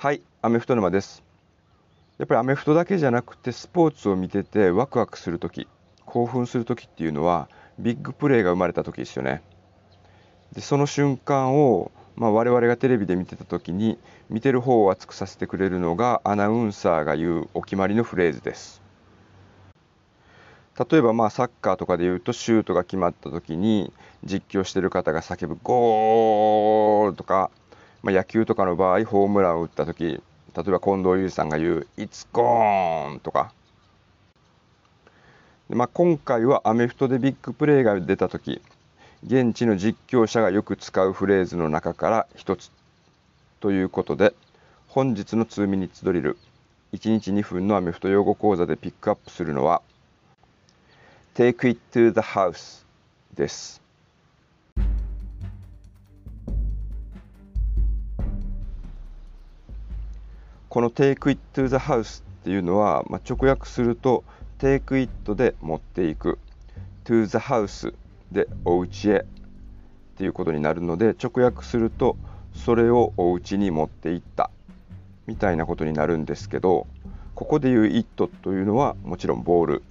はいアメフト沼ですやっぱりアメフトだけじゃなくてスポーツを見ててワクワクする時興奮する時っていうのはビッグプレーが生まれた時ですよねでその瞬間を、まあ、我々がテレビで見てた時に見てる方を熱くさせてくれるのがアナウンサーが言うお決まりのフレーズです例えばまあサッカーとかで言うとシュートが決まった時に実況してる方が叫ぶ「ゴール!」とか、まあ、野球とかの場合ホームランを打った時例えば近藤裕二さんが言う「It's gone!」とかで、まあ、今回はアメフトでビッグプレーが出た時現地の実況者がよく使うフレーズの中から一つということで本日の2ミニッツドリル1日2分のアメフト用語講座でピックアップするのは「Take it to the house です。この Take it to the house っていうのは、まあ、直訳すると Take it で持っていく to the house でお家へっていうことになるので直訳するとそれをお家に持っていったみたいなことになるんですけどここでいう it というのはもちろんボール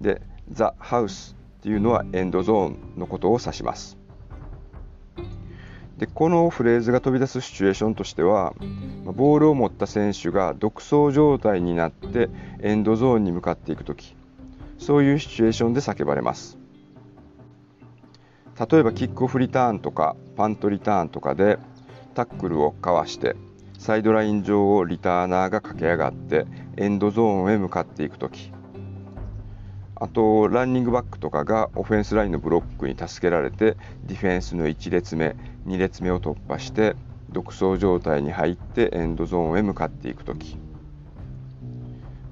で The House っていうのはエンドゾーンのことを指します。でこのフレーズが飛び出すシチュエーションとしてはボールを持った選手が独走状態になってエンドゾーンに向かっていく時そういうシチュエーションで叫ばれます。例えばキックオフリターンとかパントリターンとかでタックルをかわしてサイドライン上をリターナーが駆け上がってエンドゾーンへ向かっていく時。あとランニングバックとかがオフェンスラインのブロックに助けられてディフェンスの1列目2列目を突破して独走状態に入ってエンドゾーンへ向かっていく時。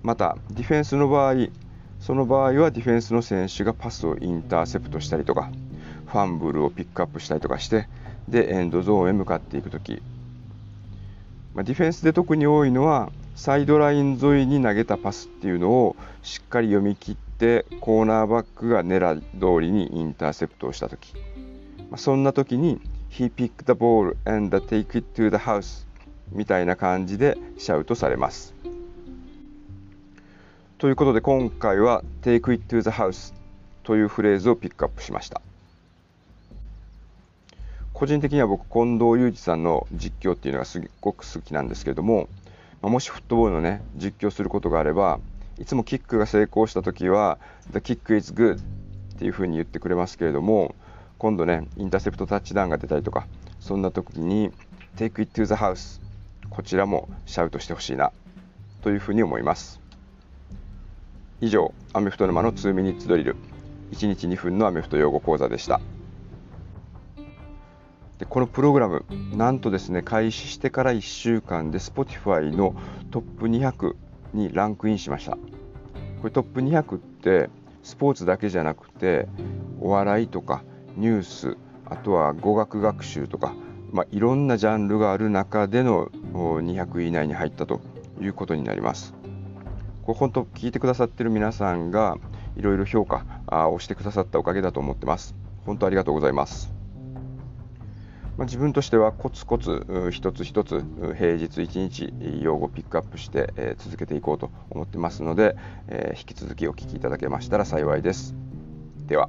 またディフェンスの場合その場合はディフェンスの選手がパスをインターセプトしたりとかファンブルをピックアップしたりとかしてでエンドゾーンへ向かっていく時、まあ、ディフェンスで特に多いのはサイドライン沿いに投げたパスっていうのをしっかり読み切ってコーナーバックが狙い通りにインターセプトをした時、まあ、そんな時に「He picked the ball and take it to the house」みたいな感じでシャウトされます。ということで今回は「Take it to the house」というフレーズをピックアップしました。個人的には僕近藤裕二さんの実況っていうのがすごく好きなんですけれどももしフットボールのね実況することがあればいつもキックが成功した時は「The kick is good」っていうふうに言ってくれますけれども今度ねインターセプトタッチダウンが出たりとかそんな時に「Take it to the house」こちらもシャウトしてほしいなというふうに思います以上アメフト沼の2ミニッツドリル1日2分のアメフト用語講座でした。でこのプログラムなんとですね開始してから1週間で Spotify のトップ200にランクインしました。これトップ200ってスポーツだけじゃなくてお笑いとかニュースあとは語学学習とか、まあ、いろんなジャンルがある中での200位以内に入ったということになります。これ本当聞いてくださってる皆さんがいろいろ評価をしてくださったおかげだと思ってます。本当ありがとうございます。まあ、自分としてはコツコツ一つ一つ平日一日用語ピックアップして、え続けていこうと思ってますので、え引き続きお聞きいただけましたら幸いです。では。